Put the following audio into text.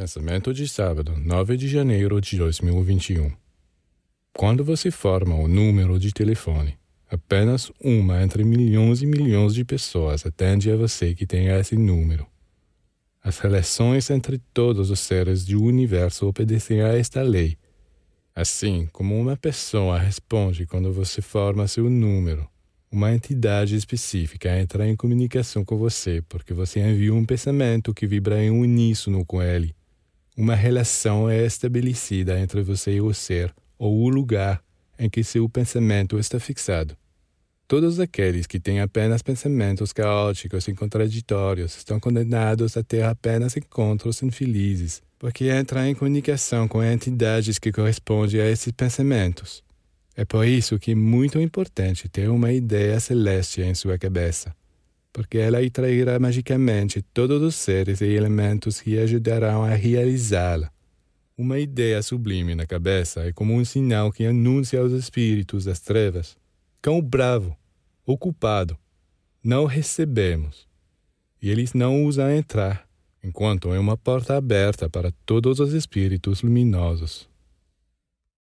Pensamento de sábado, 9 de janeiro de 2021. Quando você forma o número de telefone, apenas uma entre milhões e milhões de pessoas atende a você que tem esse número. As relações entre todos os seres do universo obedecem a esta lei. Assim como uma pessoa responde quando você forma seu número, uma entidade específica entra em comunicação com você porque você enviou um pensamento que vibra em uníssono com ele uma relação é estabelecida entre você e o ser ou o lugar em que seu pensamento está fixado. Todos aqueles que têm apenas pensamentos caóticos e contraditórios estão condenados a ter apenas encontros infelizes, porque entram em comunicação com entidades que correspondem a esses pensamentos. É por isso que é muito importante ter uma ideia celeste em sua cabeça porque ela atrairá magicamente todos os seres e elementos que ajudarão a realizá-la. Uma ideia sublime na cabeça é como um sinal que anuncia aos espíritos das trevas: cão bravo, ocupado, não recebemos. E eles não usam entrar, enquanto é uma porta aberta para todos os espíritos luminosos.